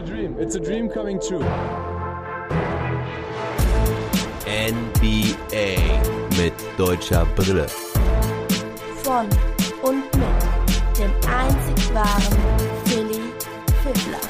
a dream. It's a dream coming true. NBA mit deutscher Brille. Von und mit dem einzig wahren Philly Fiddler.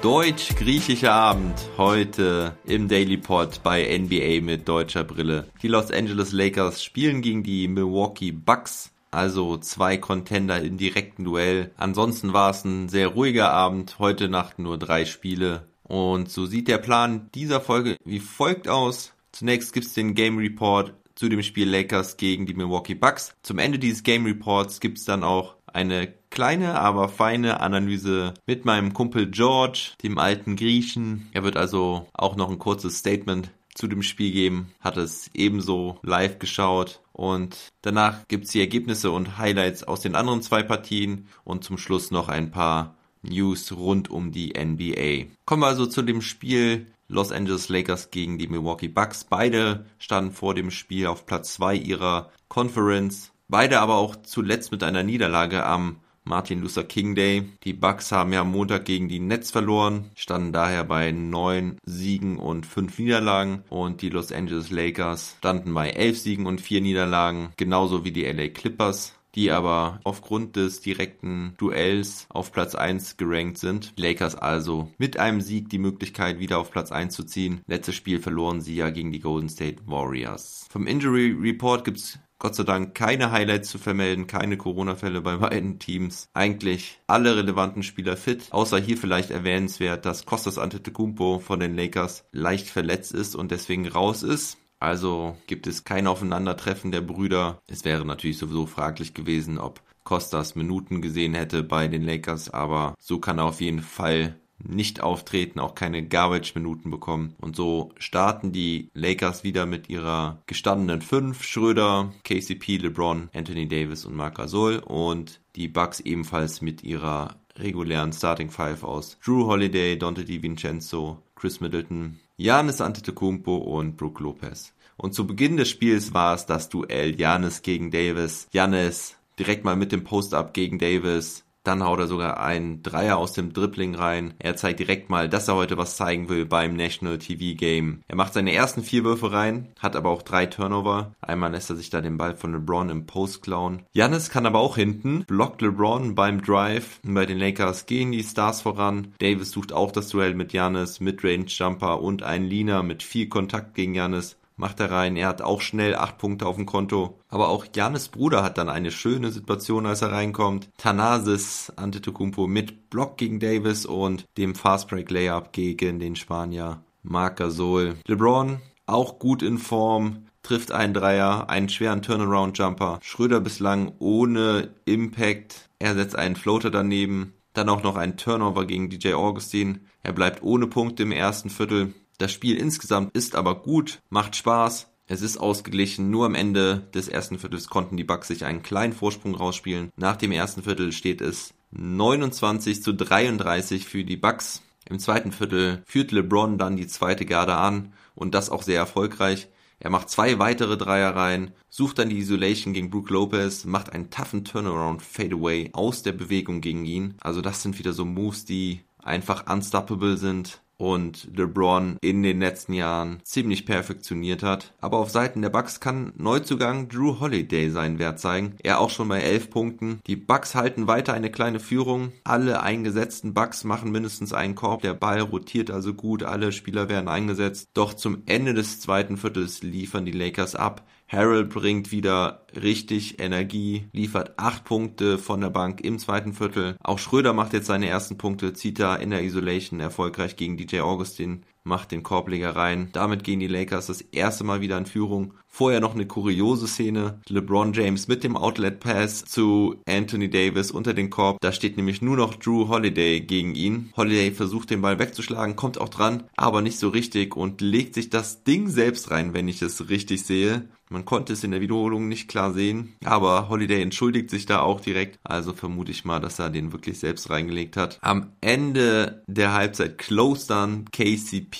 Deutsch-griechischer Abend heute im Daily Pod bei NBA mit deutscher Brille. Die Los Angeles Lakers spielen gegen die Milwaukee Bucks. Also zwei Contender im direkten Duell. Ansonsten war es ein sehr ruhiger Abend. Heute Nacht nur drei Spiele. Und so sieht der Plan dieser Folge wie folgt aus. Zunächst gibt's den Game Report zu dem Spiel Lakers gegen die Milwaukee Bucks. Zum Ende dieses Game Reports gibt's dann auch eine kleine, aber feine Analyse mit meinem Kumpel George, dem alten Griechen. Er wird also auch noch ein kurzes Statement zu dem Spiel geben, hat es ebenso live geschaut und danach gibt's die Ergebnisse und Highlights aus den anderen zwei Partien und zum Schluss noch ein paar News rund um die NBA. Kommen wir also zu dem Spiel Los Angeles Lakers gegen die Milwaukee Bucks. Beide standen vor dem Spiel auf Platz zwei ihrer Conference. Beide aber auch zuletzt mit einer Niederlage am Martin Luther King Day. Die Bucks haben ja am Montag gegen die Nets verloren, standen daher bei neun Siegen und fünf Niederlagen und die Los Angeles Lakers standen bei elf Siegen und vier Niederlagen, genauso wie die LA Clippers die aber aufgrund des direkten Duells auf Platz 1 gerankt sind. Lakers also mit einem Sieg die Möglichkeit wieder auf Platz 1 zu ziehen. Letztes Spiel verloren sie ja gegen die Golden State Warriors. Vom Injury Report gibt's Gott sei Dank keine Highlights zu vermelden, keine Corona-Fälle bei beiden Teams. Eigentlich alle relevanten Spieler fit, außer hier vielleicht erwähnenswert, dass Kostas Antetokounmpo von den Lakers leicht verletzt ist und deswegen raus ist. Also gibt es kein Aufeinandertreffen der Brüder. Es wäre natürlich sowieso fraglich gewesen, ob Kostas Minuten gesehen hätte bei den Lakers, aber so kann er auf jeden Fall nicht auftreten, auch keine Garbage-Minuten bekommen. Und so starten die Lakers wieder mit ihrer gestandenen fünf. Schröder, KCP, LeBron, Anthony Davis und Marc Gasol. Und die Bucks ebenfalls mit ihrer regulären Starting Five aus Drew Holiday, Dante DiVincenzo, Chris Middleton, Janis Antetokounmpo und Brook Lopez. Und zu Beginn des Spiels war es das Duell Janis gegen Davis. Janis direkt mal mit dem Post-Up gegen Davis. Dann haut er sogar einen Dreier aus dem Dribbling rein. Er zeigt direkt mal, dass er heute was zeigen will beim National TV Game. Er macht seine ersten vier Würfe rein, hat aber auch drei Turnover. Einmal lässt er sich da den Ball von LeBron im Post klauen. Janis kann aber auch hinten, blockt LeBron beim Drive. Bei den Lakers gehen die Stars voran. Davis sucht auch das Duell mit Janis, Midrange Jumper und ein Leaner mit viel Kontakt gegen Janis macht er rein. Er hat auch schnell acht Punkte auf dem Konto. Aber auch Janis Bruder hat dann eine schöne Situation, als er reinkommt. Thanasis Antetokounmpo mit Block gegen Davis und dem Fastbreak Layup gegen den Spanier Marc Gasol. LeBron auch gut in Form, trifft einen Dreier, einen schweren Turnaround Jumper. Schröder bislang ohne Impact. Er setzt einen Floater daneben. Dann auch noch ein Turnover gegen DJ Augustin. Er bleibt ohne Punkte im ersten Viertel. Das Spiel insgesamt ist aber gut, macht Spaß. Es ist ausgeglichen. Nur am Ende des ersten Viertels konnten die Bucks sich einen kleinen Vorsprung rausspielen. Nach dem ersten Viertel steht es 29 zu 33 für die Bucks. Im zweiten Viertel führt LeBron dann die zweite Garde an und das auch sehr erfolgreich. Er macht zwei weitere Dreier rein, sucht dann die Isolation gegen Brook Lopez, macht einen toughen Turnaround Fadeaway aus der Bewegung gegen ihn. Also das sind wieder so Moves, die einfach unstoppable sind und LeBron in den letzten Jahren ziemlich perfektioniert hat. Aber auf Seiten der Bucks kann Neuzugang Drew Holiday seinen Wert zeigen. Er auch schon bei 11 Punkten. Die Bucks halten weiter eine kleine Führung. Alle eingesetzten Bucks machen mindestens einen Korb. Der Ball rotiert also gut. Alle Spieler werden eingesetzt. Doch zum Ende des zweiten Viertels liefern die Lakers ab. Harold bringt wieder richtig Energie, liefert acht Punkte von der Bank im zweiten Viertel. Auch Schröder macht jetzt seine ersten Punkte, zieht da in der Isolation erfolgreich gegen DJ Augustin macht den Korbleger rein. Damit gehen die Lakers das erste Mal wieder in Führung. Vorher noch eine kuriose Szene. LeBron James mit dem Outlet Pass zu Anthony Davis unter den Korb. Da steht nämlich nur noch Drew Holiday gegen ihn. Holiday versucht den Ball wegzuschlagen, kommt auch dran, aber nicht so richtig und legt sich das Ding selbst rein, wenn ich es richtig sehe. Man konnte es in der Wiederholung nicht klar sehen, aber Holiday entschuldigt sich da auch direkt. Also vermute ich mal, dass er den wirklich selbst reingelegt hat. Am Ende der Halbzeit close dann KCP,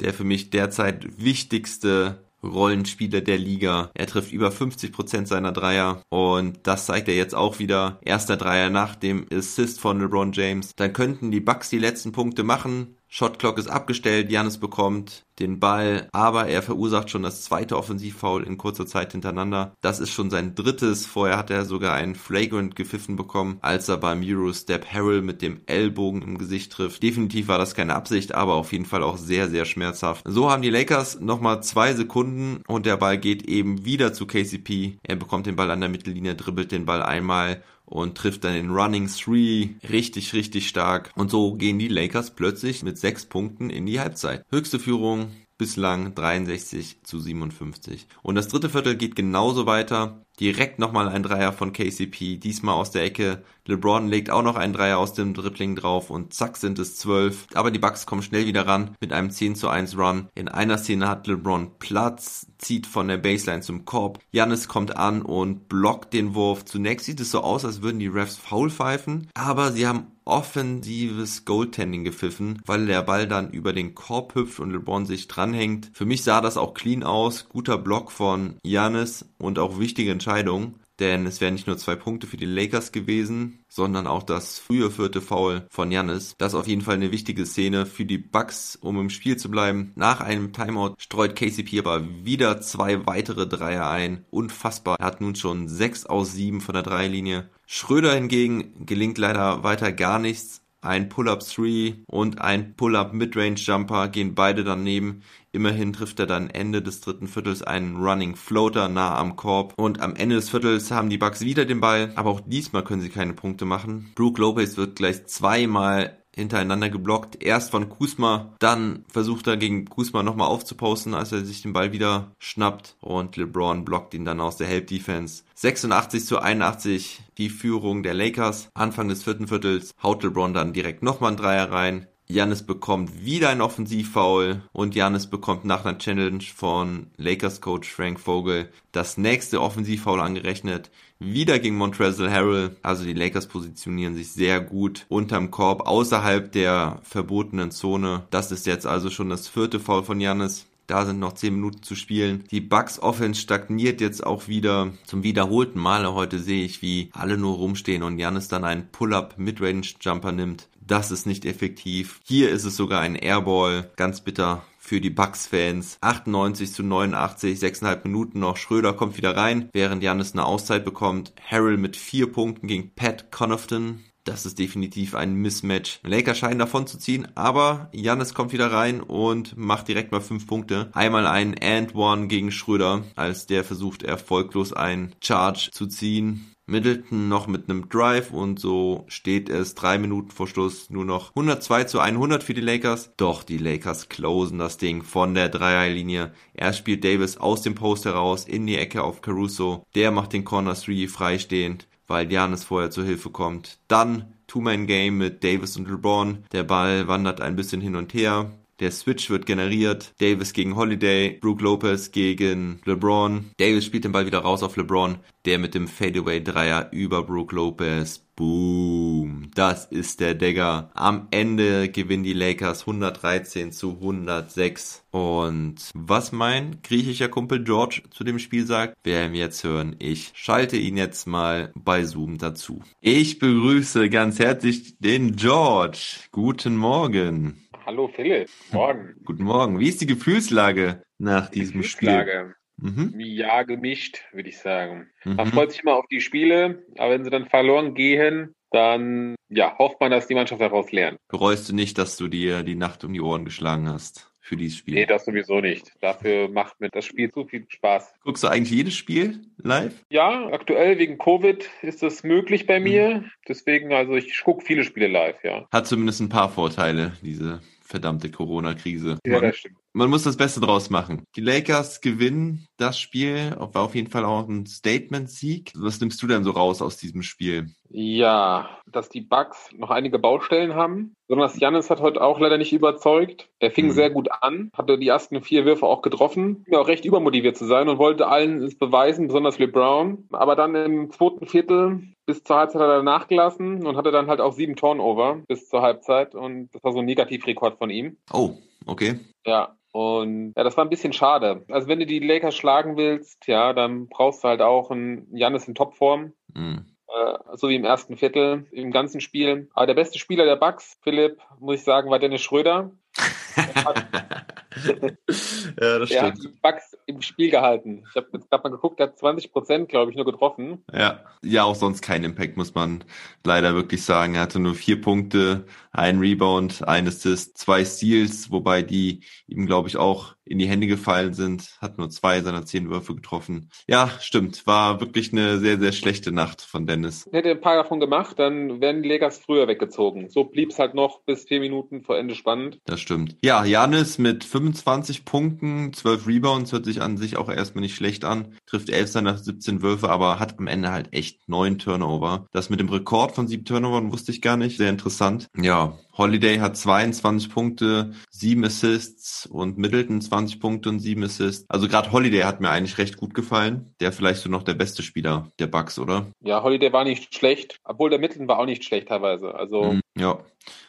der für mich derzeit wichtigste Rollenspieler der Liga. Er trifft über 50 Prozent seiner Dreier und das zeigt er jetzt auch wieder. Erster Dreier nach dem Assist von LeBron James. Dann könnten die Bucks die letzten Punkte machen. Shotclock ist abgestellt, Janis bekommt den Ball, aber er verursacht schon das zweite Offensivfoul in kurzer Zeit hintereinander. Das ist schon sein drittes. Vorher hat er sogar einen Flagrant gepfiffen bekommen, als er beim Eurostep Harrell mit dem Ellbogen im Gesicht trifft. Definitiv war das keine Absicht, aber auf jeden Fall auch sehr, sehr schmerzhaft. So haben die Lakers nochmal zwei Sekunden und der Ball geht eben wieder zu KCP. Er bekommt den Ball an der Mittellinie, dribbelt den Ball einmal und trifft dann den Running Three richtig, richtig stark. Und so gehen die Lakers plötzlich mit sechs Punkten in die Halbzeit. Höchste Führung bislang 63 zu 57. Und das dritte Viertel geht genauso weiter. Direkt nochmal ein Dreier von KCP, diesmal aus der Ecke. LeBron legt auch noch einen Dreier aus dem Dribbling drauf und zack sind es zwölf. Aber die Bucks kommen schnell wieder ran mit einem 10 zu 1 Run. In einer Szene hat LeBron Platz, zieht von der Baseline zum Korb. Jannis kommt an und blockt den Wurf. Zunächst sieht es so aus, als würden die Refs faul pfeifen, aber sie haben offensives Goaltending gepfiffen, weil der Ball dann über den Korb hüpft und LeBron sich dranhängt. Für mich sah das auch clean aus. Guter Block von Janis und auch wichtige Entscheidung. Denn es wären nicht nur zwei Punkte für die Lakers gewesen, sondern auch das frühe vierte Foul von Janis. Das ist auf jeden Fall eine wichtige Szene für die Bucks, um im Spiel zu bleiben. Nach einem Timeout streut KCP aber wieder zwei weitere Dreier ein. Unfassbar. Er hat nun schon sechs aus sieben von der Dreierlinie. Schröder hingegen gelingt leider weiter gar nichts. Ein Pull-Up 3 und ein Pull-Up Midrange Jumper gehen beide daneben. Immerhin trifft er dann Ende des dritten Viertels einen Running Floater nah am Korb. Und am Ende des Viertels haben die Bucks wieder den Ball, aber auch diesmal können sie keine Punkte machen. Brooke Lopez wird gleich zweimal hintereinander geblockt. Erst von Kusma, dann versucht er gegen Kusma nochmal aufzuposten, als er sich den Ball wieder schnappt und LeBron blockt ihn dann aus der Help Defense. 86 zu 81 die Führung der Lakers. Anfang des vierten Viertels haut LeBron dann direkt nochmal einen Dreier rein. Janis bekommt wieder ein Offensivfoul und Janis bekommt nach einer Challenge von Lakers Coach Frank Vogel das nächste Offensivfoul angerechnet. Wieder gegen Montrezl Harrell. Also die Lakers positionieren sich sehr gut unterm Korb außerhalb der verbotenen Zone. Das ist jetzt also schon das vierte Foul von Janis. Da sind noch 10 Minuten zu spielen. Die Bucks Offense stagniert jetzt auch wieder zum wiederholten Male. Heute sehe ich, wie alle nur rumstehen und Janis dann einen Pull-up Midrange Jumper nimmt. Das ist nicht effektiv. Hier ist es sogar ein Airball. Ganz bitter für die Bucks-Fans. 98 zu 89, 6,5 Minuten noch. Schröder kommt wieder rein, während Janis eine Auszeit bekommt. Harrell mit vier Punkten gegen Pat Connaughton. Das ist definitiv ein Mismatch. Lakers scheinen davon zu ziehen, aber Janis kommt wieder rein und macht direkt mal fünf Punkte. Einmal ein and one gegen Schröder, als der versucht erfolglos ein Charge zu ziehen. Middleton noch mit einem Drive und so steht es drei Minuten vor Schluss nur noch 102 zu 100 für die Lakers. Doch die Lakers closen das Ding von der Dreierlinie. Er spielt Davis aus dem Post heraus in die Ecke auf Caruso. Der macht den Corner 3 freistehend, weil Janis vorher zur Hilfe kommt. Dann Two-Man-Game mit Davis und LeBron. Der Ball wandert ein bisschen hin und her. Der Switch wird generiert. Davis gegen Holiday, Brooke Lopez gegen LeBron. Davis spielt den Ball wieder raus auf LeBron, der mit dem Fadeaway-Dreier über Brooke Lopez. Boom. Das ist der Dagger. Am Ende gewinnen die Lakers 113 zu 106. Und was mein griechischer Kumpel George zu dem Spiel sagt, werden wir jetzt hören. Ich schalte ihn jetzt mal bei Zoom dazu. Ich begrüße ganz herzlich den George. Guten Morgen. Hallo Philipp, morgen. Guten Morgen. Wie ist die Gefühlslage nach die diesem Gefühlslage. Spiel? Mhm. Ja, gemischt, würde ich sagen. Mhm. Man freut sich immer auf die Spiele, aber wenn sie dann verloren gehen, dann ja, hofft man, dass die Mannschaft daraus lernt. Bereust du nicht, dass du dir die Nacht um die Ohren geschlagen hast? Für dieses Spiel? Nee, das sowieso nicht. Dafür macht mir das Spiel zu viel Spaß. Guckst du eigentlich jedes Spiel live? Ja, aktuell wegen Covid ist das möglich bei mir. Mhm. Deswegen, also ich gucke viele Spiele live, ja. Hat zumindest ein paar Vorteile, diese verdammte Corona-Krise. Ja, das stimmt. Man muss das Beste draus machen. Die Lakers gewinnen das Spiel, war auf jeden Fall auch ein Statement-Sieg. Was nimmst du denn so raus aus diesem Spiel? Ja, dass die Bucks noch einige Baustellen haben. Besonders Janis hat heute auch leider nicht überzeugt. Er fing mhm. sehr gut an, hatte die ersten vier Würfe auch getroffen, mir auch recht übermotiviert zu sein und wollte allen es beweisen, besonders LeBron. Aber dann im zweiten Viertel bis zur Halbzeit hat er nachgelassen und hatte dann halt auch sieben Turnover bis zur Halbzeit und das war so ein Negativrekord von ihm. Oh. Okay. Ja, und ja, das war ein bisschen schade. Also wenn du die Lakers schlagen willst, ja, dann brauchst du halt auch einen Janis in Topform. Mhm. Äh, so wie im ersten Viertel, im ganzen Spiel. Aber der beste Spieler der Bucks, Philipp, muss ich sagen, war Dennis Schröder. ja, das Der hat stimmt. die Bucks im Spiel gehalten. Ich habe jetzt gerade mal geguckt, der hat 20 Prozent, glaube ich, nur getroffen. Ja. ja, auch sonst kein Impact, muss man leider wirklich sagen. Er hatte nur vier Punkte, ein Rebound, ein Assist, zwei Steals, wobei die ihm, glaube ich, auch in die Hände gefallen sind. Hat nur zwei seiner zehn Würfe getroffen. Ja, stimmt. War wirklich eine sehr, sehr schlechte Nacht von Dennis. Hätte ein paar davon gemacht, dann wären die Lakers früher weggezogen. So blieb es halt noch bis vier Minuten vor Ende spannend. Das stimmt. Ja, Janis mit 25 Punkten, 12 Rebounds, hört sich an sich auch erstmal nicht schlecht an. Trifft 11 seiner 17 Würfe, aber hat am Ende halt echt neun Turnover. Das mit dem Rekord von sieben Turnovern wusste ich gar nicht. Sehr interessant. Ja, Holiday hat 22 Punkte, 7 Assists und Middleton 20 Punkte und 7 Assists. Also gerade Holiday hat mir eigentlich recht gut gefallen. Der vielleicht so noch der beste Spieler der Bucks, oder? Ja, Holiday war nicht schlecht, obwohl der Mitten war auch nicht schlecht teilweise. Also Mhm, Ja.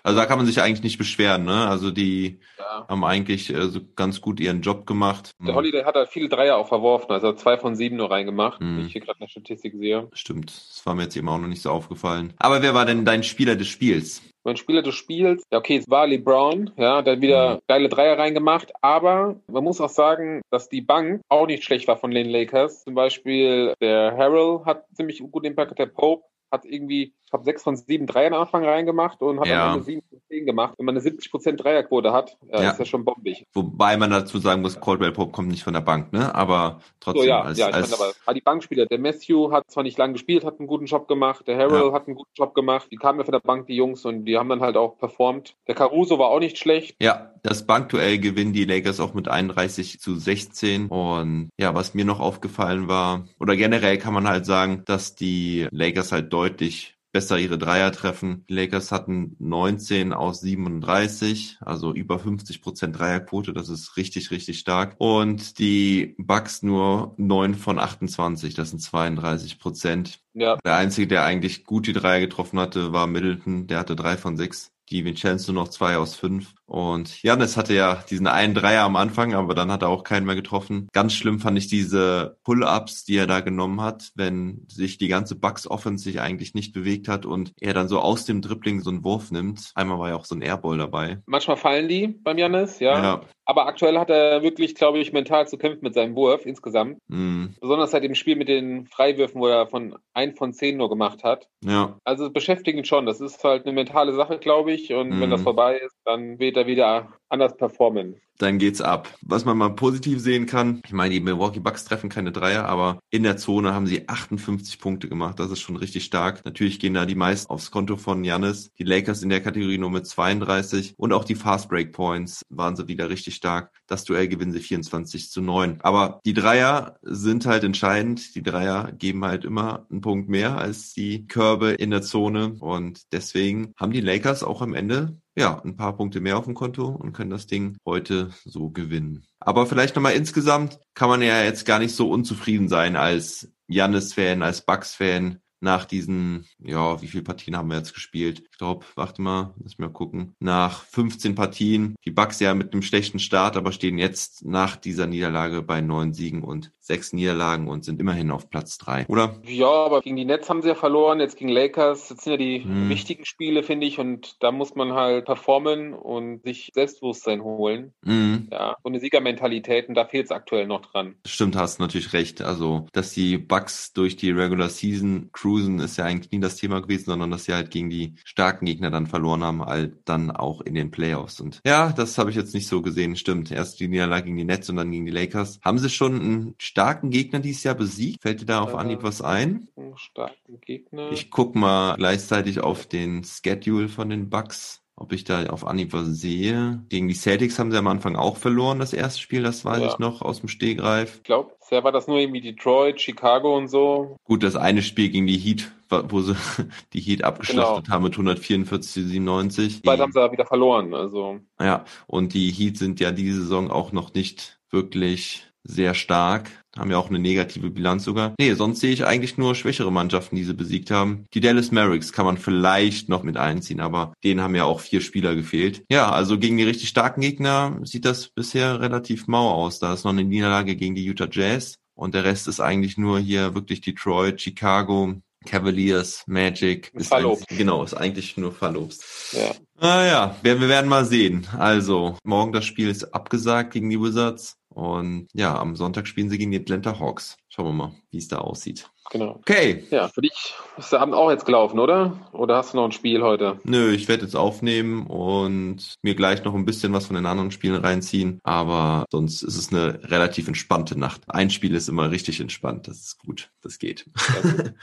Also da kann man sich eigentlich nicht beschweren, ne? Also die ja. haben eigentlich äh, so ganz gut ihren Job gemacht. Der Holiday hat halt viele Dreier auch verworfen, also zwei von sieben nur reingemacht, Mhm. wie ich hier gerade in der Statistik sehe. Stimmt, das war mir jetzt eben auch noch nicht so aufgefallen. Aber wer war denn dein Spieler des Spiels? Mein Spieler des Spiels, ja okay, es war LeBron, ja, der hat wieder geile Dreier reingemacht, aber man muss auch sagen, dass die Bank auch nicht schlecht war von den Lakers. Zum Beispiel der Harrell hat ziemlich gut Impact, der Pope hat irgendwie, ich glaube, sechs von sieben Dreiern am Anfang reingemacht und hat Ja. Ende sieben von zehn gemacht. Wenn man eine 70% Dreierquote hat, ja, Ja. ist das schon bombig. Wobei man dazu sagen muss, Caldwell Pope kommt nicht von der Bank, ne? Aber trotzdem So, ja, als, ja, ich als meine aber, die Bankspieler, der Matthew hat zwar nicht lange gespielt, hat einen guten Job gemacht, der Harrell Ja. hat einen guten Job gemacht, die kamen ja von der Bank, die Jungs, und die haben dann halt auch performt. Der Caruso war auch nicht schlecht. ja, das Bankduell gewinnen die Lakers auch mit 31 zu 16. Und ja, was mir noch aufgefallen war, oder generell kann man halt sagen, dass die Lakers halt deutlich besser ihre Dreier treffen. Die Lakers hatten 19 aus 37, also über 50 Prozent Dreierquote. Das ist richtig, richtig stark. Und die Bucks nur 9 von 28. Das sind 32 Prozent. Ja, Der einzige, der eigentlich gut die Dreier getroffen hatte, war Middleton. Der hatte drei von sechs. Die Vincenzo noch zwei aus fünf. Und Janis hatte ja diesen einen Dreier am Anfang, aber dann hat er auch keinen mehr getroffen. Ganz schlimm fand ich diese Pull-ups, die er da genommen hat, wenn sich die ganze Bucks Offense sich eigentlich nicht bewegt hat und er dann so aus dem Dribbling so einen Wurf nimmt. Einmal war ja auch so ein Airball dabei. manchmal fallen die beim Janis, ja. Ja. Aber aktuell hat er wirklich, glaube ich, mental zu kämpfen mit seinem Wurf insgesamt. Mm, Besonders halt im Spiel mit den Freiwürfen, wo er von ein von zehn nur gemacht hat. ja. Also es beschäftigt ihn schon. Das ist halt eine mentale Sache, glaube ich. Und Mhm. wenn das vorbei ist, dann er wieder anders performen. dann geht's ab. Was man mal positiv sehen kann, ich meine, die Milwaukee Bucks treffen keine Dreier, aber in der Zone haben sie 58 Punkte gemacht. Das ist schon richtig stark. Natürlich gehen da die meisten aufs Konto von Janis. Die Lakers in der Kategorie nur mit 32 und auch die Fast Break Points waren sie wieder richtig stark. Das Duell gewinnen sie 24 zu 9. Aber die Dreier sind halt entscheidend. Die Dreier geben halt immer einen Punkt mehr als die Körbe in der Zone und deswegen haben die Lakers auch am Ende ja, ein paar Punkte mehr auf dem Konto und können das Ding heute so gewinnen. Aber vielleicht nochmal insgesamt kann man ja jetzt gar nicht so unzufrieden sein als Jannis-Fan, als Bucks-Fan nach diesen, ja, wie viele Partien haben wir jetzt gespielt? Ich glaube, warte mal, lass mal gucken. Nach 15 Partien, die Bucks ja mit einem schlechten Start, aber stehen jetzt nach dieser Niederlage bei neun Siegen und sechs Niederlagen und sind immerhin auf Platz drei, oder? Ja, aber gegen die Nets haben sie ja verloren, jetzt gegen Lakers. Das sind ja die Hm. wichtigen Spiele, finde ich. Und da muss man halt performen und sich Selbstbewusstsein holen. Mhm. Ja, so eine Siegermentalität. Und da fehlt es aktuell noch dran. Stimmt, hast natürlich recht. Also, dass die Bucks durch die Regular Season cruisen, ist ja eigentlich nie das Thema gewesen, sondern dass sie halt gegen die starken Gegner dann verloren haben, halt dann auch in den Playoffs. Und ja, das habe ich jetzt nicht so gesehen. Stimmt. Erst die Niederlage gegen die Nets und dann gegen die Lakers. Haben sie schon einen starken Gegner dieses Jahr besiegt? Fällt dir da auf Anhieb was ein? Einen starken Gegner. Ich guck mal gleichzeitig auf den Schedule von den Bucks. Ob ich da auf Anhieb was sehe. Gegen die Celtics haben sie am Anfang auch verloren, das erste Spiel, das weiß Ja. ich noch aus dem Stehgreif. ich glaube, bisher war das nur irgendwie Detroit, Chicago und so. Gut, das eine Spiel gegen die Heat, wo sie die Heat abgeschlachtet haben mit 144 zu 97. Beide haben sie ja wieder verloren. Also, Ja, und die Heat sind ja diese Saison auch noch nicht wirklich sehr stark. Haben ja auch eine negative Bilanz sogar. Nee, sonst sehe ich eigentlich nur schwächere Mannschaften, die sie besiegt haben. Die Dallas Mavericks kann man vielleicht noch mit einziehen, aber denen haben ja auch vier Spieler gefehlt. Ja, also gegen die richtig starken Gegner sieht das bisher relativ mau aus. Da ist noch eine Niederlage gegen die Utah Jazz und der Rest ist eigentlich nur hier wirklich Detroit, Chicago, Cavaliers, Magic. Ist Verlobst. genau, ist eigentlich nur verlobst. Ja. Ah ja, wir, wir werden mal sehen. Also, morgen das Spiel ist abgesagt gegen die Wizards. Und ja, am Sonntag spielen sie gegen die Atlanta Hawks. Schauen wir mal, wie es da aussieht. Genau. Okay. Ja, für dich ist der Abend auch jetzt gelaufen, oder? Oder hast du noch ein Spiel heute? Nö, ich werde jetzt aufnehmen und mir gleich noch ein bisschen was von den anderen Spielen reinziehen. Aber sonst ist es eine relativ entspannte Nacht. Ein Spiel ist immer richtig entspannt. Das ist gut. Das geht.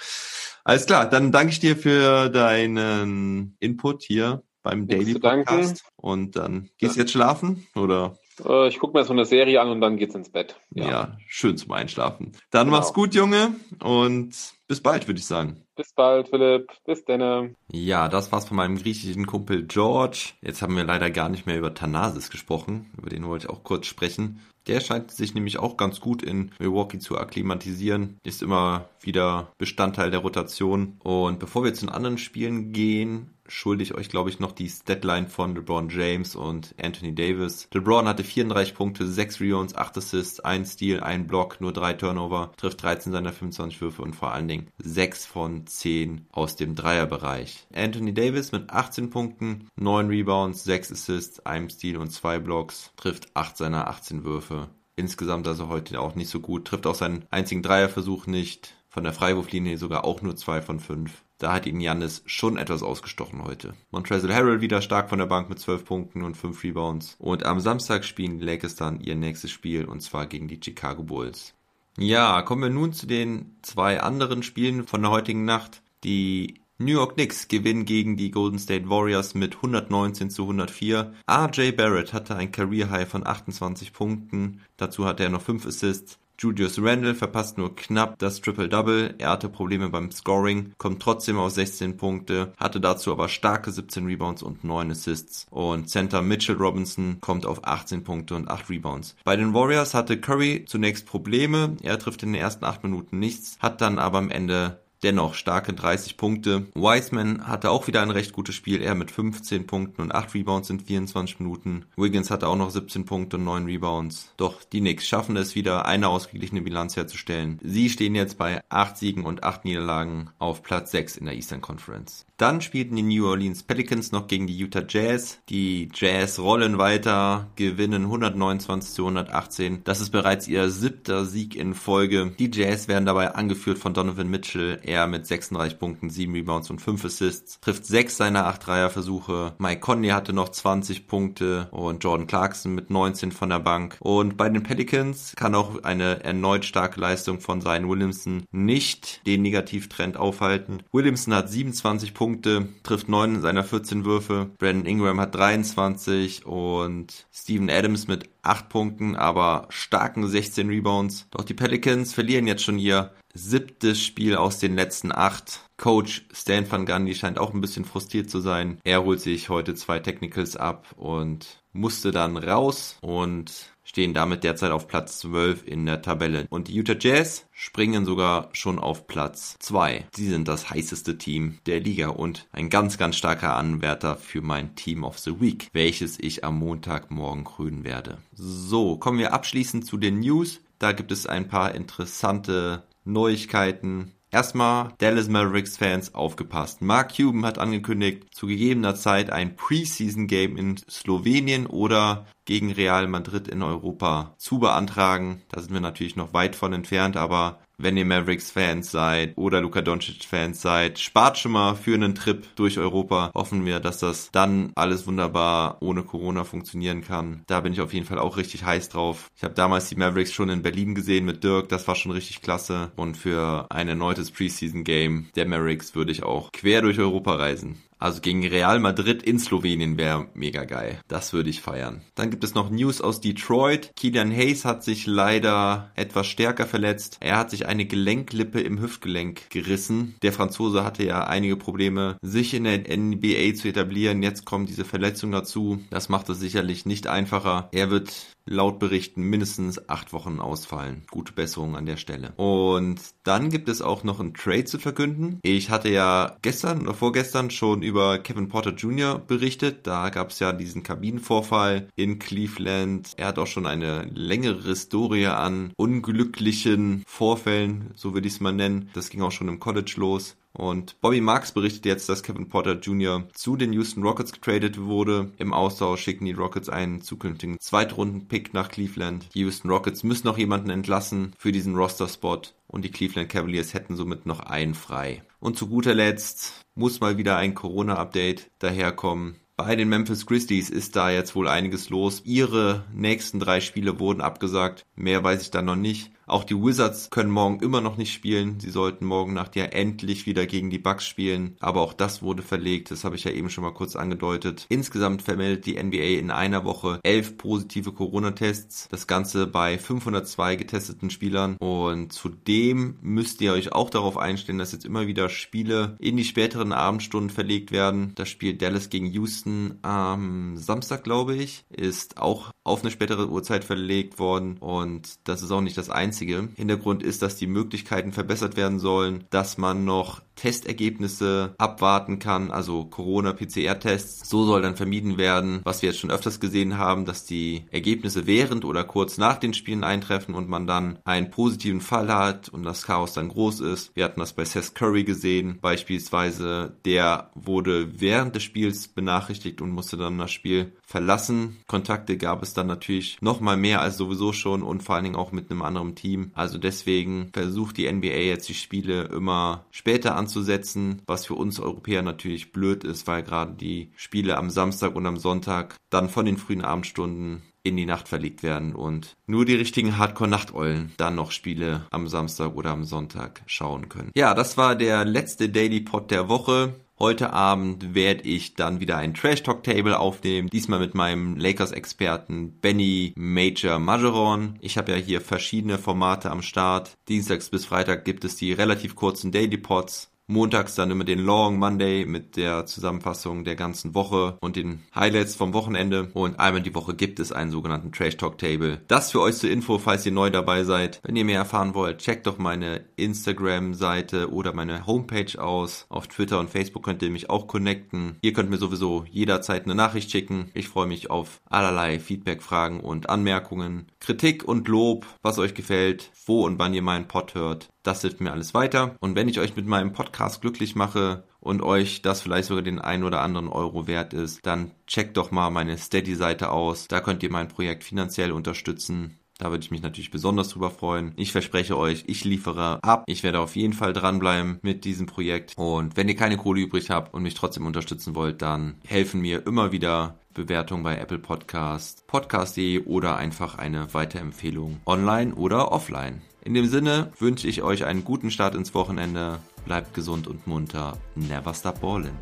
Alles klar, dann danke ich dir für deinen Input hier beim Daily. Podcast. Und dann gehst du jetzt schlafen oder? Äh, ich gucke mir so eine Serie an und dann geht's ins Bett. Ja, schön zum Einschlafen. Dann Genau. mach's gut, Junge, und bis bald, würde ich sagen. Bis bald, Philipp. Bis dann. Ja, das war's von meinem griechischen Kumpel George. Jetzt haben wir leider gar nicht mehr über Thanasis gesprochen. Über den wollte ich auch kurz sprechen. Der scheint sich nämlich auch ganz gut in Milwaukee zu akklimatisieren. Ist immer wieder Bestandteil der Rotation. Und bevor wir zu den anderen Spielen gehen, schulde ich euch, glaube ich, noch die Statline von LeBron James und Anthony Davis. LeBron hatte 34 Punkte, 6 Rebounds, 8 Assists, 1 Steal, 1 Block, nur 3 Turnover, trifft 13 seiner 25 Würfe und vor allen Dingen 6 von 10 aus dem Dreierbereich. Anthony Davis mit 18 Punkten, 9 Rebounds, 6 Assists, 1 Steal und 2 Blocks, trifft 8 seiner 18 Würfe. Insgesamt also heute auch nicht so gut, trifft auch seinen einzigen Dreierversuch nicht, von der Freiwurflinie sogar auch nur 2 von 5. Da hat ihn Jannis schon etwas ausgestochen heute. Montrezl Harrell wieder stark von der Bank mit 12 Punkten und 5 Rebounds. Und am Samstag spielen die Lakers dann ihr nächstes Spiel und zwar gegen die Chicago Bulls. Ja, kommen wir nun zu den zwei anderen Spielen von der heutigen Nacht. Die New York Knicks gewinnen gegen die Golden State Warriors mit 119 zu 104. RJ Barrett hatte ein Career High von 28 Punkten. Dazu hatte er noch 5 Assists. Julius Randle verpasst nur knapp das Triple-Double. Er hatte Probleme beim Scoring, kommt trotzdem auf 16 Punkte, hatte dazu aber starke 17 Rebounds und 9 Assists. Und Center Mitchell Robinson kommt auf 18 Punkte und 8 Rebounds. Bei den Warriors hatte Curry zunächst Probleme. Er trifft in den ersten 8 Minuten nichts, hat dann aber am Ende Dennoch starke 30 Punkte. Wiseman hatte auch wieder ein recht gutes Spiel. Er mit 15 Punkten und 8 Rebounds in 24 Minuten. Wiggins hatte auch noch 17 Punkte und 9 Rebounds. Doch die Knicks schaffen es wieder, eine ausgeglichene Bilanz herzustellen. Sie stehen jetzt bei 8 Siegen und 8 Niederlagen auf Platz 6 in der Eastern Conference. Dann spielten die New Orleans Pelicans noch gegen die Utah Jazz. Die Jazz rollen weiter, gewinnen 129 zu 118. Das ist bereits ihr siebter Sieg in Folge. Die Jazz werden dabei angeführt von Donovan Mitchell. Er mit 36 Punkten, 7 Rebounds und 5 Assists. Trifft 6 seiner 8 Dreierversuche. Mike Conley hatte noch 20 Punkte und Jordan Clarkson mit 19 von der Bank. Und bei den Pelicans kann auch eine erneut starke Leistung von Zion Williamson nicht den Negativtrend aufhalten. Williamson hat 27 Punkte, trifft 9 seiner 14 Würfe. Brandon Ingram hat 23 und Steven Adams mit 8 Punkten, aber starken 16 Rebounds. Doch die Pelicans verlieren jetzt schon ihr siebtes Spiel aus den letzten acht. Coach Stan Van Gundy scheint auch ein bisschen frustriert zu sein. Er holt sich heute zwei Technicals ab und musste dann raus und stehen damit derzeit auf Platz 12 in der Tabelle. Und die Utah Jazz springen sogar schon auf Platz 2. Sie sind das heißeste Team der Liga und ein ganz, ganz starker Anwärter für mein Team of the Week, welches ich am Montagmorgen krönen werde. So, kommen wir abschließend zu den News. Da gibt es ein paar interessante Neuigkeiten. Erstmal Dallas Mavericks Fans aufgepasst. Mark Cuban hat angekündigt, zu gegebener Zeit ein Preseason Game in Slowenien oder gegen Real Madrid in Europa zu beantragen. Da sind wir natürlich noch weit von entfernt, aber wenn ihr Mavericks-Fans seid oder Luka Doncic-Fans seid, spart schon mal für einen Trip durch Europa. Hoffen wir, dass das dann alles wunderbar ohne Corona funktionieren kann. Da bin ich auf jeden Fall auch richtig heiß drauf. Ich habe damals die Mavericks schon in Berlin gesehen mit Dirk, das war schon richtig klasse. Und für ein erneutes Preseason-Game der Mavericks würde ich auch quer durch Europa reisen. Also gegen Real Madrid in Slowenien wäre mega geil. Das würde ich feiern. Dann gibt es noch News aus Detroit. Kilian Hayes hat sich leider etwas stärker verletzt. Er hat sich eine Gelenklippe im Hüftgelenk gerissen. Der Franzose hatte ja einige Probleme, sich in der NBA zu etablieren. Jetzt kommt diese Verletzung dazu. Das macht es sicherlich nicht einfacher. Er wird laut Berichten mindestens acht Wochen ausfallen. Gute Besserung an der Stelle. Und dann gibt es auch noch einen Trade zu verkünden. Ich hatte ja gestern oder vorgestern schon über Kevin Porter Jr. berichtet. Da gab es ja diesen Kabinenvorfall in Cleveland. Er hat auch schon eine längere Historie an unglücklichen Vorfällen, so würde ich es mal nennen. Das ging auch schon im College los. Und Bobby Marks berichtet jetzt, dass Kevin Porter Jr. zu den Houston Rockets getradet wurde. Im Austausch schicken die Rockets einen zukünftigen Zweitrunden-Pick nach Cleveland. Die Houston Rockets müssen noch jemanden entlassen für diesen Roster-Spot und die Cleveland Cavaliers hätten somit noch einen frei. Und zu guter Letzt muss mal wieder ein Corona-Update daherkommen. Bei den Memphis Grizzlies ist da jetzt wohl einiges los. Ihre nächsten drei Spiele wurden abgesagt. Mehr weiß ich da noch nicht. Auch die Wizards können morgen immer noch nicht spielen. Sie sollten morgen Nacht ja endlich wieder gegen die Bucks spielen. Aber auch das wurde verlegt. Das habe ich ja eben schon mal kurz angedeutet. Insgesamt vermeldet die NBA in einer Woche elf positive Corona-Tests. Das Ganze bei 502 getesteten Spielern. Und zudem müsst ihr euch auch darauf einstellen, dass jetzt immer wieder Spiele in die späteren Abendstunden verlegt werden. Das Spiel Dallas gegen Houston am Samstag, glaube ich, ist auch auf eine spätere Uhrzeit verlegt worden. Und das ist auch nicht das einzige einzige. Hintergrund ist, dass die Möglichkeiten verbessert werden sollen, dass man noch Testergebnisse abwarten kann, also Corona-PCR-Tests. So soll dann vermieden werden, was wir jetzt schon öfters gesehen haben, dass die Ergebnisse während oder kurz nach den Spielen eintreffen und man dann einen positiven Fall hat und das Chaos dann groß ist. Wir hatten das bei Seth Curry gesehen, beispielsweise. Der wurde während des Spiels benachrichtigt und musste dann das Spiel verlassen. Kontakte gab es dann natürlich noch mal mehr als sowieso schon und vor allen Dingen auch mit einem anderen Team. Also deswegen versucht die NBA jetzt die Spiele immer später anzunehmen anzusetzen, was für uns Europäer natürlich blöd ist, weil gerade die Spiele am Samstag und am Sonntag dann von den frühen Abendstunden in die Nacht verlegt werden und nur die richtigen Hardcore-Nachteulen dann noch Spiele am Samstag oder am Sonntag schauen können. Ja, das war der letzte Daily Pod der Woche. Heute Abend werde ich dann wieder ein Trash Talk Table aufnehmen, diesmal mit meinem Lakers-Experten Benny Major Majoron. Ich habe ja hier verschiedene Formate am Start. Dienstags bis Freitag gibt es die relativ kurzen Daily Pods montags dann immer den Long Monday mit der Zusammenfassung der ganzen Woche und den Highlights vom Wochenende. Und einmal die Woche gibt es einen sogenannten Trash Talk Table. Das für euch zur Info, falls ihr neu dabei seid. Wenn ihr mehr erfahren wollt, checkt doch meine Instagram-Seite oder meine Homepage aus. Auf Twitter und Facebook könnt ihr mich auch connecten. Ihr könnt mir sowieso jederzeit eine Nachricht schicken. Ich freue mich auf allerlei Feedback, Fragen und Anmerkungen. Kritik und Lob, was euch gefällt, wo und wann ihr meinen Pod hört. Das hilft mir alles weiter. Und wenn ich euch mit meinem Podcast glücklich mache und euch das vielleicht sogar den ein oder anderen Euro wert ist, dann checkt doch mal meine Steady-Seite aus. Da könnt ihr mein Projekt finanziell unterstützen. Da würde ich mich natürlich besonders drüber freuen. Ich verspreche euch, ich liefere ab. Ich werde auf jeden Fall dranbleiben mit diesem Projekt. Und wenn ihr keine Kohle übrig habt und mich trotzdem unterstützen wollt, dann helfen mir immer wieder Bewertung bei Apple Podcast, podcast.de oder einfach eine Weiterempfehlung online oder offline. In dem Sinne wünsche ich euch einen guten Start ins Wochenende. Bleibt gesund und munter. Never stop ballin'.